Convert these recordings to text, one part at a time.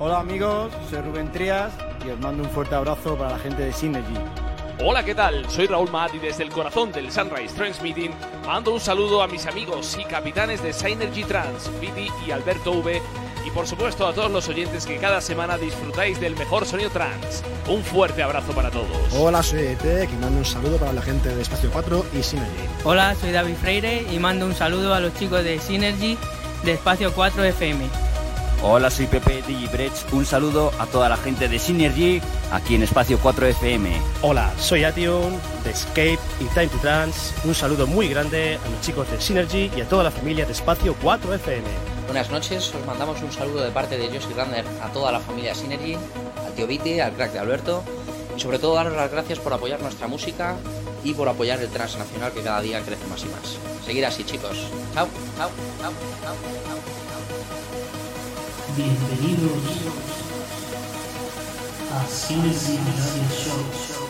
Hola amigos, soy Rubén Trías y os mando un fuerte abrazo para la gente de Synergy. Hola, ¿qué tal? Soy Raúl Matt y desde el corazón del Sunrise Transmitting mando un saludo a mis amigos y capitanes de Synergy Trans, Viti y Alberto V, y por supuesto a todos los oyentes que cada semana disfrutáis del mejor sonido trans. Un fuerte abrazo para todos. Hola, soy Etec y mando un saludo para la gente de Espacio 4 y Synergy. Hola, soy David Freire y mando un saludo a los chicos de Synergy de Espacio 4 FM. Hola, soy Pepe Digibrech. Un saludo a toda la gente de Synergy aquí en Espacio 4 FM. Hola, soy Ation de Escape y Time to Dance. Un saludo muy grande a los chicos de Synergy y a toda la familia de Espacio 4 FM. Buenas noches, os mandamos un saludo de parte de Josie Runner a toda la familia Synergy, al tío Viti, al crack de Alberto y sobre todo daros las gracias por apoyar nuestra música y por apoyar el transnacional que cada día crece más y más. Seguir así, chicos. Chao, chao, chao, chao, chao. Bienvenidos a Synergy Radio Show.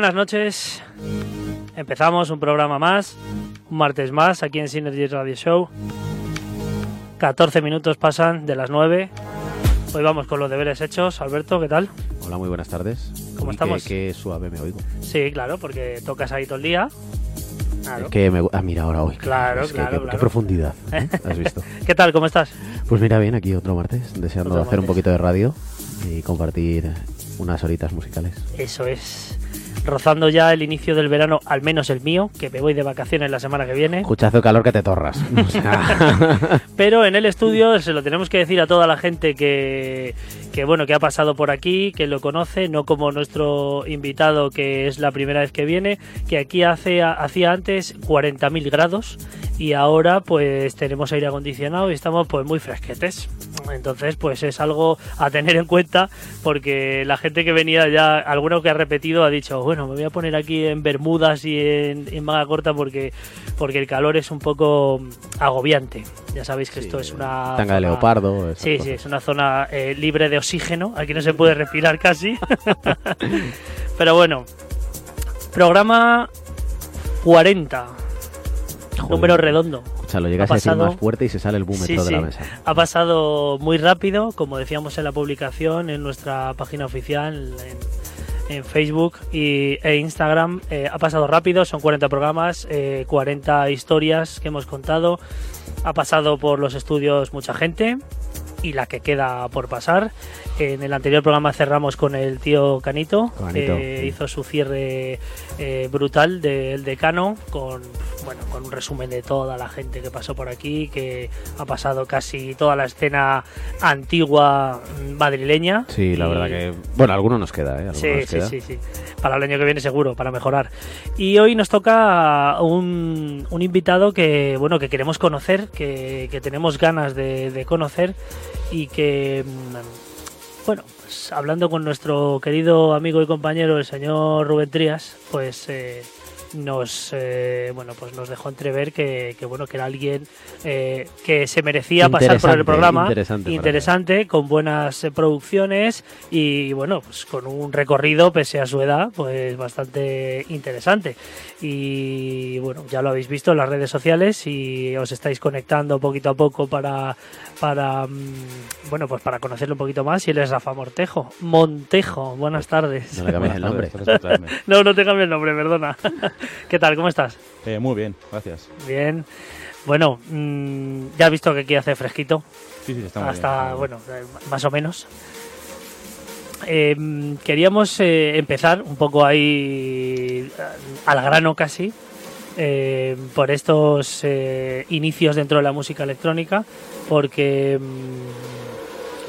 Buenas noches. Empezamos un programa más, un martes más aquí en Synergy Radio Show. 14 minutos pasan de las 9. Hoy vamos con los deberes hechos. Alberto, ¿qué tal? Hola, muy buenas tardes. ¿Cómo Uy, estamos? Qué, qué suave me oigo. Sí, claro, porque tocas ahí todo el día. Claro. Es que me... Ah, mira, ahora hoy. Claro, Es que claro, qué, profundidad. ¿eh? ¿Has visto? ¿Qué tal? ¿Cómo estás? Pues mira, bien, aquí otro martes, deseando Otro hacer un poquito de radio y compartir unas horitas musicales. Eso es. Rozando ya el inicio del verano, al menos el mío, que me voy de vacaciones la semana que viene. Escuchazo de calor que te torras. O sea, Pero en el estudio se lo tenemos que decir a toda la gente que, que bueno que ha pasado por aquí, que lo conoce, no como nuestro invitado que es la primera vez que viene, que aquí hace hacía antes 40.000 grados y ahora pues tenemos aire acondicionado y estamos pues muy fresquetes. Entonces pues es algo a tener en cuenta porque la gente que venía ya, alguno que ha repetido ha dicho, bueno, me voy a poner aquí en bermudas y en, en manga corta porque, porque el calor es un poco agobiante. Ya sabéis que esto es una... tanga de leopardo. Sí, cosas. sí, es una zona eh, libre de oxígeno. Aquí no se puede respirar casi. Pero bueno, programa 40. Joder. Número redondo. Escucha, lo llegas Ha a decir pasado- más fuerte y se sale el búmetro Sí, de sí. la mesa. Ha pasado muy rápido, como decíamos en la publicación, en nuestra página oficial, en, en Facebook y, e Instagram. Eh, ha pasado rápido, son 40 programas, eh, 40 historias que hemos contado. Ha pasado por los estudios mucha gente y la que queda por pasar. En el anterior programa cerramos con el tío Canito, Canito, que sí. hizo su cierre eh, brutal del decano con bueno con un resumen de toda la gente que pasó por aquí, que ha pasado casi toda la escena antigua mm, madrileña. Sí, la Y- verdad que... Bueno, alguno nos queda, ¿eh? Sí, nos sí, queda. sí, sí. Para el año que viene seguro, para mejorar. Y hoy nos toca un, un invitado que, bueno, que queremos conocer, que, que tenemos ganas de, de conocer y que, mm, bueno, pues hablando con nuestro querido amigo y compañero, el señor Rubén Trías, pues eh, nos, eh, bueno, pues nos dejó entrever que, que, bueno, que era alguien eh, que se merecía pasar por el programa interesante con buenas eh, producciones y bueno, pues con un recorrido, pese a su edad, pues bastante interesante. Y bueno, ya lo habéis visto en las redes sociales y os estáis conectando poquito a poco para, para mm, bueno, pues para conocerlo un poquito más. Y él es Rafa Mortejo. Montejo, buenas tardes. No le cambies el nombre. No, no te cambio el nombre, perdona. ¿Qué tal? ¿Cómo estás? Eh, muy bien, gracias. Bien. Bueno, mm, ya has visto que aquí hace fresquito. Sí, sí, está muy Hasta, bien. bueno, eh, más o menos. Eh, queríamos eh, empezar un poco ahí al grano casi eh, por estos inicios dentro de la música electrónica porque mm,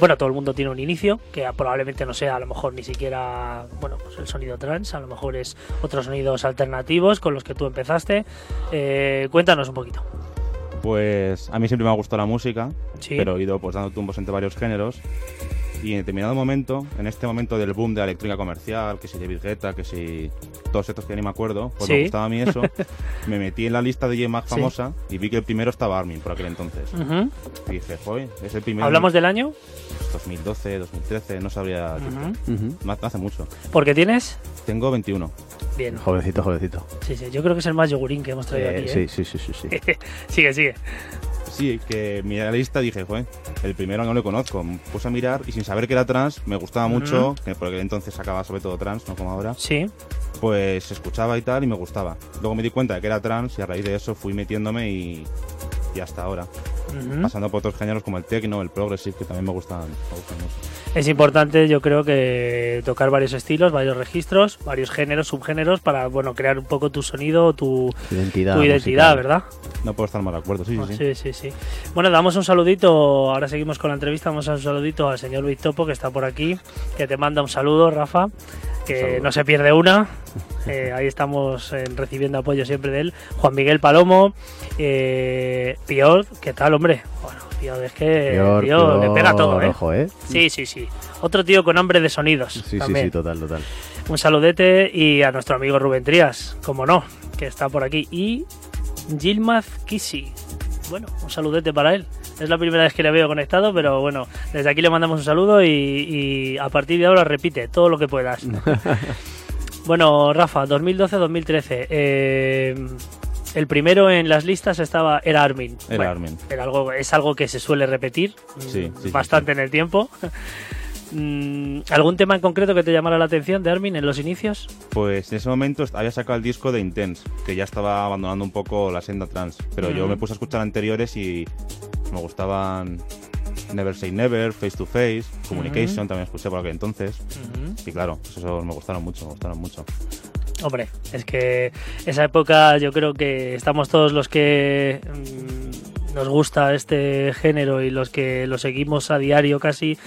bueno todo el mundo tiene un inicio que probablemente no sea a lo mejor ni siquiera bueno pues el sonido trans a lo mejor es otros sonidos alternativos con los que tú empezaste Eh, cuéntanos un poquito Pues a mí siempre me ha gustado la música, Sí. pero he ido pues dando tumbos entre varios géneros. Y en determinado momento, en este momento del boom de la electrónica comercial, que si David Guetta, que si todos estos que ya ni me acuerdo, pues Sí. me gustaba a mí eso, me metí en la lista de DJ más Sí. famosa y vi que el primero estaba Armin por aquel entonces. Ujú. Y dije, joder, es el primero. ¿Hablamos del año? 2012, 2013, no sabría. decirte. Ujú. No hace mucho. ¿Por qué tienes? Tengo 21. Bien. Jovencito, jovencito. Sí, sí, yo creo que es el más yogurín que hemos traído Eh, aquí. sí, ¿eh? sí, sí, sí, sí. sigue, sigue. Sí, que miré la lista y dije, joder, el primero no lo conozco. Me puse a mirar y sin saber que era trans, me gustaba mucho, que por aquel entonces sacaba sobre todo trans, no como ahora. Sí. Pues escuchaba y tal y me gustaba. Luego me di cuenta de que era trans y a raíz de eso fui metiéndome y, y hasta ahora. Pasando por otros géneros como el techno, el progressive, que también me gustan, me gustan mucho. Es importante, yo creo que tocar varios estilos, varios registros, varios géneros, subgéneros para, bueno, crear un poco tu sonido, tu Identidad tu identidad, musical. ¿verdad? No puedo estar más de acuerdo, sí, sí, sí. Sí, sí, sí. Bueno, damos un saludito, ahora seguimos con la entrevista, damos un saludito al señor Luis Topo que está por aquí, que te manda un saludo, Rafa, que no se pierde una. Eh, ahí estamos eh, recibiendo apoyo siempre de él. Juan Miguel Palomo, eh, Pior, ¿qué tal, hombre? Bueno, Pior es que Pior, tío, le pega todo, ¿eh? ojo, ¿eh? Sí, sí, sí. Otro tío con hambre de sonidos. Sí, sí, sí, total, total. Un saludete y a nuestro amigo Rubén Trías, como no, que está por aquí. Y Gilmaz Kisi. Bueno, un saludete para él. Es la primera vez que le veo conectado, pero bueno, desde aquí le mandamos un saludo y, y a partir de ahora repite todo lo que puedas. Bueno, Rafa, 2012-2013. eh, el primero en las listas estaba era Armin. Era Bueno, Armin. era algo, es algo que se suele repetir Sí, sí, mm, sí, bastante en el tiempo. Mm, ¿Algún tema en concreto que te llamara la atención de Armin en los inicios? Pues en ese momento había sacado el disco de Intense, que ya estaba abandonando un poco la senda trans. Pero yo me puse a escuchar anteriores y me gustaban Never Say Never, Face to Face, Communication, también escuché por aquel entonces. Y claro, pues esos me gustaron mucho, me gustaron mucho. Hombre, es que esa época yo creo que estamos todos los que mm, nos gusta este género y los que lo seguimos a diario casi,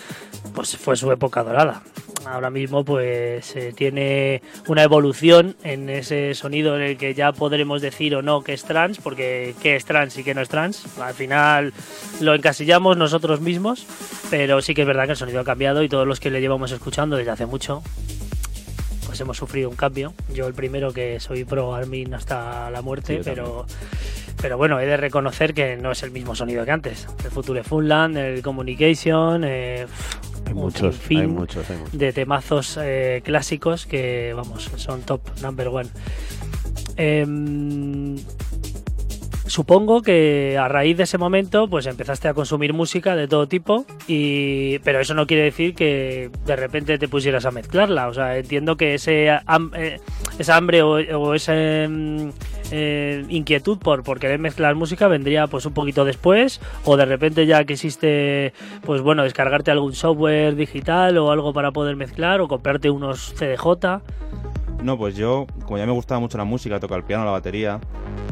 pues fue su época dorada. Ahora mismo pues eh, tiene una evolución en ese sonido en el que ya podremos decir o no que es trans, porque qué es trans y qué no es trans. Al final lo encasillamos nosotros mismos, pero sí que es verdad que el sonido ha cambiado y todos los que le llevamos escuchando desde hace mucho, pues hemos sufrido un cambio. Yo el primero que soy pro Armin hasta la muerte, Sí, pero pero bueno, he de reconocer que no es el mismo sonido que antes. El Future Funland, el Communication, eh, Hay muchos, sinfín hay muchos, hay muchos. de temazos eh, clásicos que, vamos, son top number one. Em, supongo que a raíz de ese momento pues empezaste a consumir música de todo tipo y pero eso no quiere decir que de repente te pusieras a mezclarla. O sea entiendo que ese eh, hambre o, o esa mm, eh, inquietud por, por querer mezclar música vendría pues un poquito después o de repente ya que existe pues bueno descargarte algún software digital o algo para poder mezclar o comprarte unos CDJ No, pues yo, como ya me gustaba mucho la música, tocar el piano, la batería,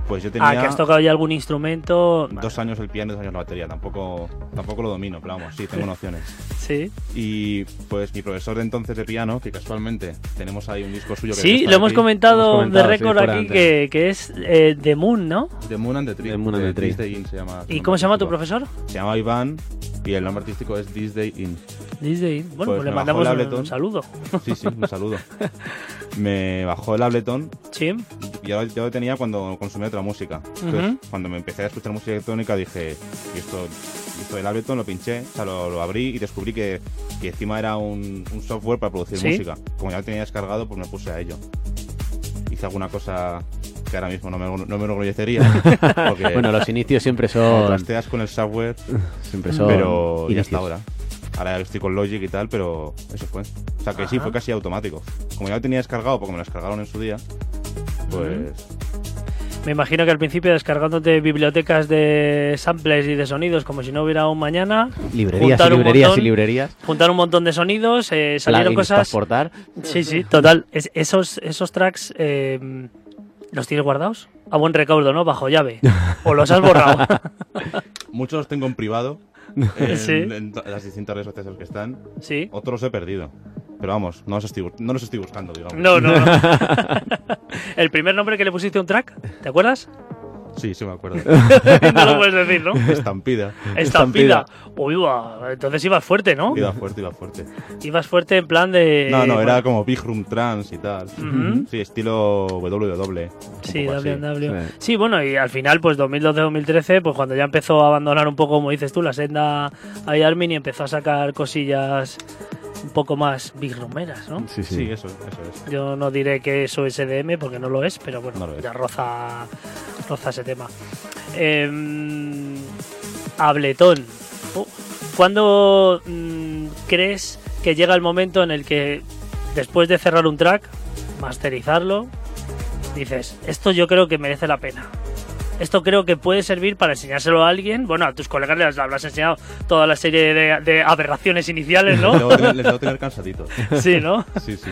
pues yo tenía ah que has tocado ya algún instrumento dos años el piano y dos años la batería. Tampoco, tampoco lo domino, pero vamos, sí, tengo nociones. sí Y pues mi profesor de entonces de piano, que casualmente tenemos ahí un disco suyo que Sí, lo hemos aquí, comentado, Hemos comentado, de sí, récord fuera aquí que, que es eh, The Moon, ¿no? The Moon and the Tree. The Moon and the Tree. This Day In se llama. ¿Y cómo se llama tu profesor? Se llama Iván y el nombre artístico es This Day In. Disney. Bueno, Pues pues, le mandamos un, un saludo. Sí, sí, un saludo. Me bajó el Ableton Sí. y yo, yo lo tenía cuando consumía otra música. Entonces, cuando me empecé a escuchar música electrónica dije, y esto, y esto del Ableton lo pinché, o sea, lo, lo abrí y descubrí que, que encima era un, un software para producir Sí. música. Como ya lo tenía descargado, pues me puse a ello. Hice alguna cosa que ahora mismo no me, no me enorgullecería. Porque Bueno, los inicios siempre son, trasteas con el software, siempre son pero inicios. hasta ahora. Ahora estoy con Logic y tal, pero eso fue. O sea que sí, fue casi automático. Como ya lo tenía descargado porque me lo descargaron en su día, pues Me imagino que al principio descargándote bibliotecas de samples y de sonidos como si no hubiera un mañana. Librerías y juntar un librerías montón- y librerías. Juntar un montón de sonidos, eh, salieron plugins cosas. exportar. Sí, sí, total. Es- esos, esos tracks, eh, ¿los tienes guardados? A buen recaudo, ¿no? Bajo llave. ¿O los has borrado? muchos los tengo en privado. En, Sí. en to- las distintas redes sociales que están. sí. Otros he perdido. Pero vamos, no los estoy, no los estoy buscando, digamos. No, no, no. ¿El primer nombre que le pusiste a un track? ¿Te acuerdas? Sí, sí me acuerdo. no lo puedes decir, ¿no? Estampida. Estampida. Uy, va, entonces ibas fuerte, ¿no? Iba fuerte, iba fuerte. Ibas fuerte en plan de. No, no, era como Big Room Trans y tal. Sí, estilo WW. Sí, poco así. W&W. Sí. Sí, bueno, y al final, pues 2012-2013, pues cuando ya empezó a abandonar un poco, como dices tú, la senda a Armin y empezó a sacar cosillas un poco más big rumeras, ¿no? Sí, sí. Sí, eso, eso es. Yo no diré que eso es EDM porque no lo es, pero bueno, No lo es. ya roza, roza ese tema. Eh, Abletón. Oh, ¿Cuándo mm, crees que llega el momento en el que después de cerrar un track, masterizarlo, dices, esto yo creo que merece la pena? Esto creo que puede servir para enseñárselo a alguien. Bueno, a tus colegas les habrás enseñado toda la serie de, de aberraciones iniciales, Les ¿no? debo tener, les debo tener cansaditos. sí, ¿no? Sí, sí.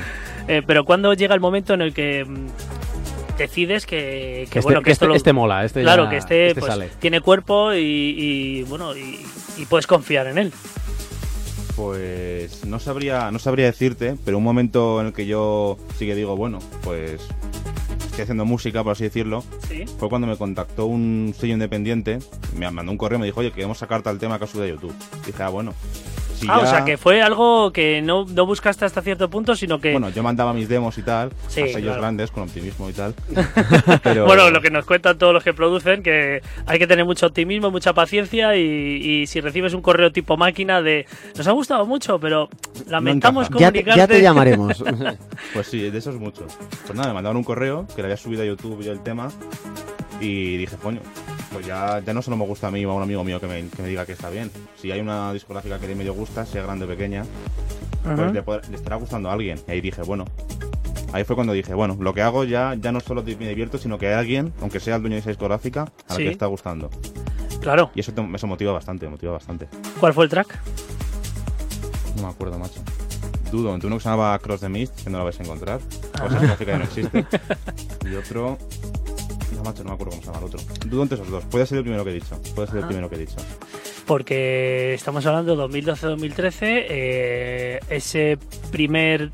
Eh, pero cuando llega el momento en el que mm, decides que, que Este, bueno que que esto este, lo- este mola, este claro ya- que este, este pues, sale. tiene cuerpo y, y, bueno y, y puedes confiar en él Pues no sabría, no sabría decirte, pero un momento en el que yo sí que digo, bueno, pues estoy haciendo música, por así decirlo, sí fue cuando me contactó un sello independiente, me mandó un correo y me dijo, oye, queremos sacar tal tema que has subido a YouTube. dije, ah, bueno, si ah, o sea que fue algo que no, no buscaste hasta cierto punto, sino que... Bueno, yo mandaba mis demos y tal, Sí, a sellos claro. grandes, con optimismo y tal. pero Bueno, lo que nos cuentan todos los que producen, que hay que tener mucho optimismo, mucha paciencia y, y si recibes un correo tipo máquina de nos ha gustado mucho, pero lamentamos encaja. Ya te, comunicarte... ya te llamaremos. Pues sí, de eso es mucho. Pues nada, me mandaron un correo que le había subido a YouTube yo el tema y dije, coño, pues ya, ya no solo me gusta a mí o a un amigo mío que me, que me diga que está bien. Si hay una discográfica que medio gusta, sea grande o pequeña, pues le, pod- le estará gustando a alguien. Y ahí dije, bueno, ahí fue cuando dije, bueno, lo que hago ya, ya no solo me divierto, sino que hay alguien, aunque sea el dueño de esa discográfica, a la Sí. que está gustando. Claro. Y eso, te- eso motiva bastante, motiva bastante. ¿Cuál fue el track? No me acuerdo, macho. Dudo, entre uno que se llamaba Cross the Mist, que no lo vais a encontrar. O discográfica ya no existe. y otro. No, macho, no me acuerdo cómo se llama el otro. Dudo entre esos dos. Puede ser el primero que he dicho. Puede ser el Ajá. primero que he dicho. Porque estamos hablando de 2012-2013, eh, ese primer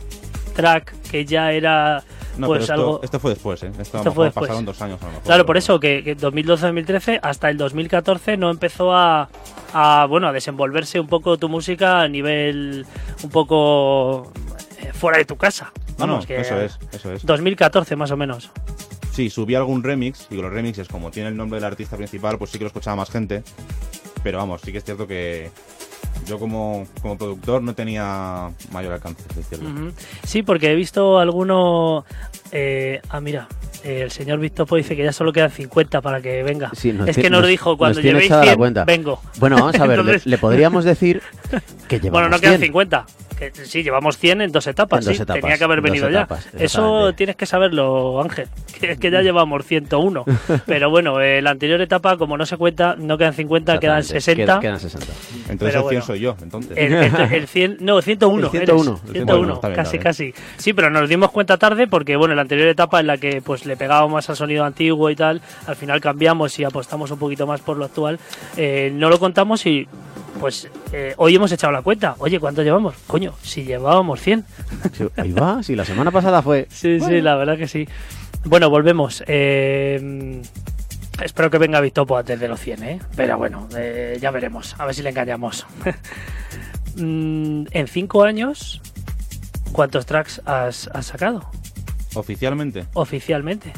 track que ya era No, pues pero esto, algo... esto fue después, ¿eh? Esto, a Esto fue después. pasaron dos años a lo mejor. Claro, por eso que, que 2012-2013 hasta el 2014 no empezó a, a, bueno a desenvolverse un poco tu música a nivel un poco eh, fuera de tu casa. No, no, Vamos, que eso es, eso es. 2014 más o menos. Sí, subí algún remix, y los remixes, como tiene el nombre del artista principal, pues sí que lo escuchaba más gente. Pero vamos, sí que es cierto que yo como, como productor no tenía mayor alcance, es decirlo. Ujú. Sí, porque he visto alguno. eh, ah, mira, eh, el señor Víctor dice que ya solo quedan 50 para que venga. Sí, nos es que nos, nos- dijo cuando nos tiene llevéis echada la 100, cuenta. vengo. Bueno, vamos a ver, le, podríamos decir que llevamos Bueno, no quedan 100. 50. Que, sí, llevamos 100 en dos etapas. En dos sí. etapas, Tenía que haber venido etapas, ya. Eso tienes que saberlo, Ángel. Que, que ya llevamos 101. Pero bueno, eh, la anterior etapa, como no se cuenta, no quedan 50, quedan Exactamente, 60. qued- Quedan 60. Entonces Pero el 100 bueno. soy yo, entonces. El, el- el 100, no, 101. El 101, eres. el 101, está bien, casi, casi. Sí, pero nos dimos cuenta tarde porque, bueno, en la anterior etapa en la que pues le pegábamos al sonido antiguo y tal, al final cambiamos y apostamos un poquito más por lo actual, eh, no lo contamos y pues eh, hoy hemos echado la cuenta. Oye, ¿cuánto llevamos? Coño, si llevábamos 100. Sí, ahí va, si la semana pasada fue. Sí, sí, la verdad que sí. Bueno, volvemos. Eh, espero que venga Victopo antes de los 100, ¿eh? Pero bueno, eh, ya veremos. A ver si le engañamos. Mm, en 5 años, ¿cuántos tracks has, has sacado Oficialmente. oficialmente?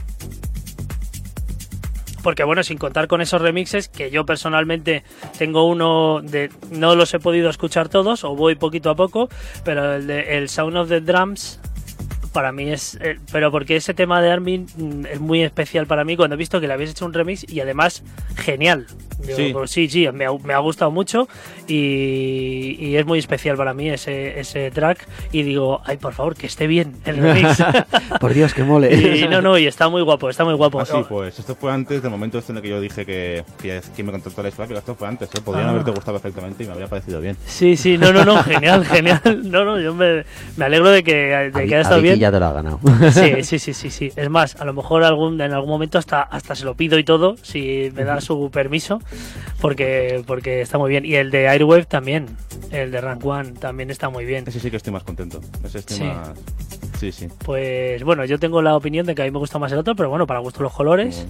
Porque bueno, sin contar con esos remixes, que yo personalmente tengo uno de... No los he podido escuchar todos, o voy poquito a poco, pero el, de, el Sound of the Drums para mí es... eh, pero porque ese tema de Armin mm, es muy especial para mí cuando he visto que le habéis hecho un remix y además genial. Sí. pues sí, sí, me ha, me ha gustado mucho y, y es muy especial para mí ese, ese track y digo, ay, por favor, que esté bien el remix. Por Dios, que mole. y no, no, y está muy guapo, está muy guapo. Así pues, esto fue antes del momento este en el que yo dije que, que, que me contactó la discográfica. Esto fue antes, ¿eh? Podrían Ah. haberte gustado perfectamente y me habría parecido bien. Sí, sí, no, no, no, genial, genial. No, no, yo me, me alegro de que, de que haya estado bien. Ya te lo ha ganado. Sí, sí, sí, sí, sí. Es más, a lo mejor algún, en algún momento hasta, hasta se lo pido y todo, si me da su permiso, porque, porque está muy bien. Y el de Airwave también, el de Rank One también está muy bien. Ese sí que estoy más contento. Ese estoy Sí. más. Sí, sí. Pues bueno, yo tengo la opinión de que a mí me gusta más el otro, pero bueno, para gusto los colores.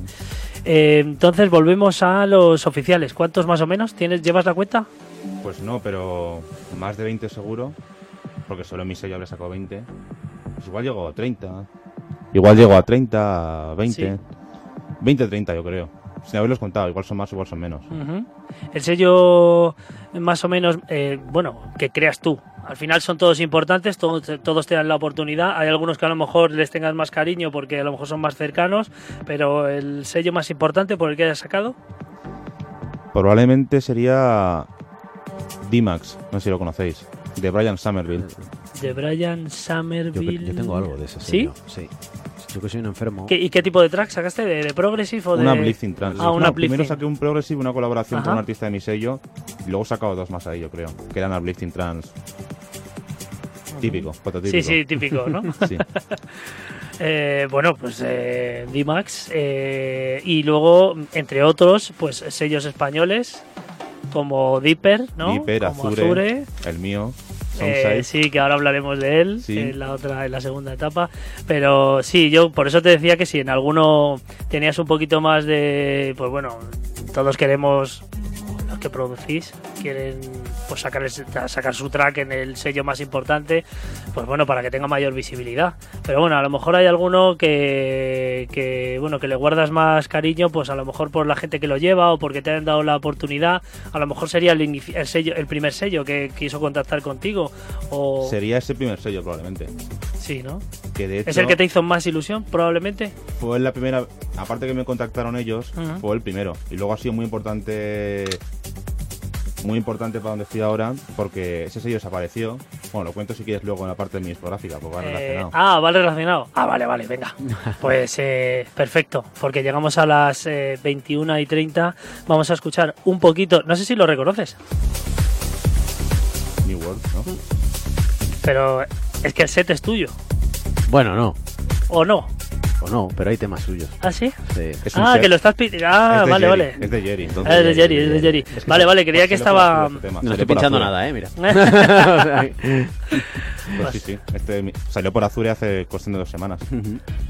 Eh, entonces volvemos a los oficiales. ¿Cuántos más o menos? ¿Tienes, ¿Llevas la cuenta? Pues no, pero más de 20 seguro. Porque solo en mi sello habré sacado 20. Pues igual llego a 30. Igual llego a 30, a 20. Sí. 20, 30 yo creo. Sin haberlos contado, igual son más, igual son menos. El sello, más o menos, eh, bueno, que creas tú. Al final son todos importantes, todos, todos te dan la oportunidad. Hay algunos que a lo mejor les tengas más cariño porque a lo mejor son más cercanos, pero el sello más importante por el que hayas sacado. Probablemente sería D-Max, no sé si lo conocéis, de Brian Somerville. De Brian Yo, Somerville. yo tengo algo de ese ¿Sí? sello. Sí. Yo que soy un enfermo. ¿Qué- ¿Y qué tipo de track sacaste? ¿De, de Progressive o de.? Una Uplifting Trance. Ah, una No, primero saqué un Progressive, una colaboración con un artista de mi sello, y luego he sacado dos más ahí, yo creo, que eran Uplifting Trance. Típico, prototípico. Sí, sí, típico, ¿no? Sí. Eh, bueno, pues eh, D-Max. eh, y luego, entre otros, pues sellos españoles como Dipper, ¿no? Viper, como Azure, el mío, Eh, sí, que ahora hablaremos de él Sí. en la otra, en la segunda etapa. Pero sí, yo por eso te decía que si en alguno tenías un poquito más de, pues bueno, todos queremos los que producís quieren pues sacar, el- sacar su track en el sello más importante, pues bueno, para que tenga mayor visibilidad. Pero bueno, a lo mejor hay alguno que, que bueno, que le guardas más cariño, pues a lo mejor por la gente que lo lleva o porque te han dado la oportunidad, a lo mejor sería el, el sello, el primer sello que quiso contactar contigo o Sería ese primer sello, probablemente. sí, ¿no? Que de hecho ¿Es el que te hizo más ilusión, probablemente? fue la primera. Aparte que me contactaron ellos, Ujú. fue el primero. Y luego ha sido muy importante. Muy importante para donde estoy ahora, porque ese sello desapareció. Bueno, lo cuento si quieres luego en la parte de mi discográfica, porque va Eh, relacionado. ah, vale relacionado. Ah, vale, vale, venga. Pues eh, perfecto, porque llegamos a las eh, 21 y 30. Vamos a escuchar un poquito, no sé si lo reconoces, New World, ¿no? pero es que el set es tuyo, Bueno, no. ¿o no? O no, pero hay temas suyos. ¿Ah, sí? Sí. Es un Ah, que lo estás pidiendo. Ah, vale, Jerry, vale. Es de Jerry. entonces- Ah, es de Jerry, es de Jerry. Es que Vale, vale, creía que estaba... No estoy pinchando nada, eh, mira. Pues sí, sí. Este salió por Azure hace cuestión de dos semanas.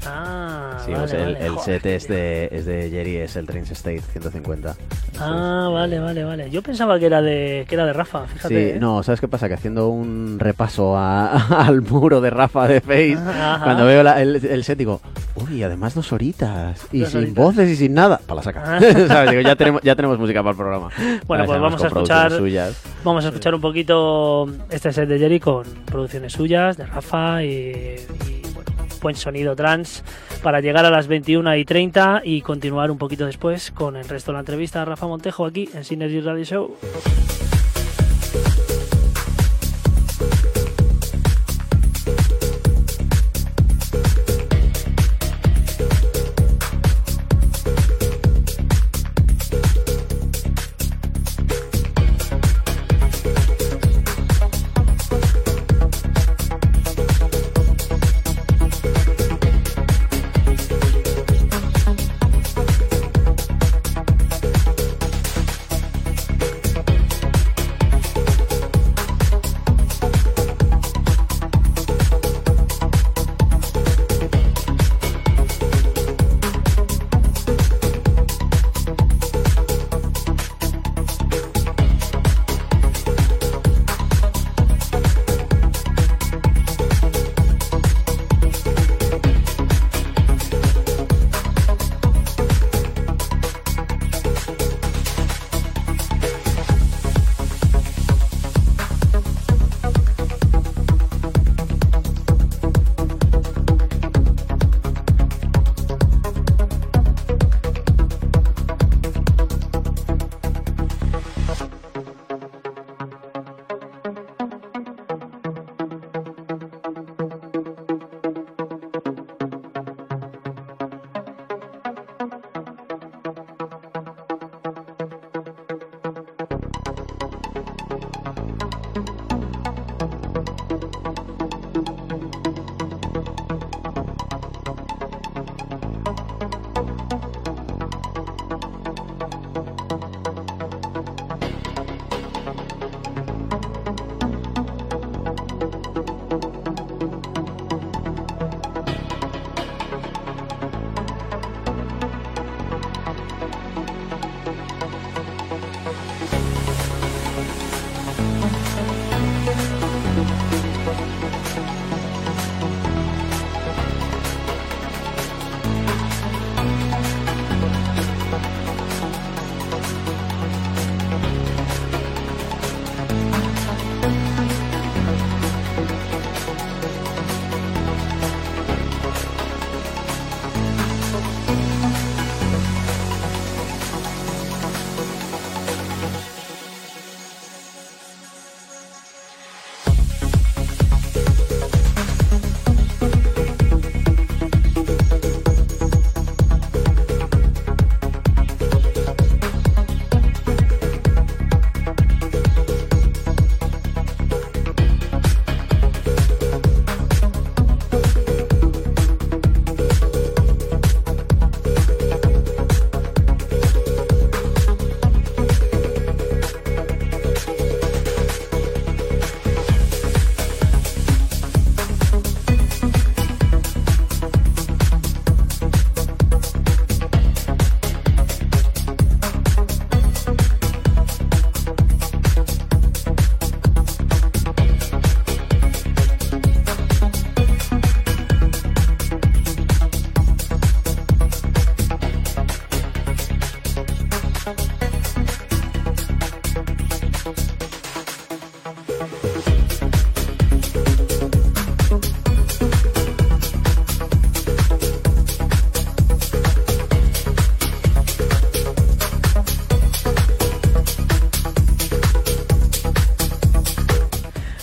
Ah, Sí, vale, pues el, vale. el Joder, set es de, es de Jerry, es el Trains State 150. Ah, vale, vale, vale. Yo pensaba que era de, que era de Rafa, fíjate. Sí, ¿eh? no, ¿sabes qué pasa? Que haciendo un repaso a- al muro de Rafa de Face, Ajá. cuando veo la- el, el set digo, uy, además dos horitas, y Dos sin horitas. voces y sin nada, para la saca. Ah. ¿Sabes? Digo, ya tenemos, ya tenemos música para el programa. Bueno, Ahora pues vamos a escuchar Suyas. Vamos a escuchar un poquito este set de Jerry con producciones suyas, de Rafa y, bueno, buen sonido trans para llegar a las 21 y 30 y continuar un poquito después con el resto de la entrevista a Rafa Montejo aquí en Synergy Radio Show.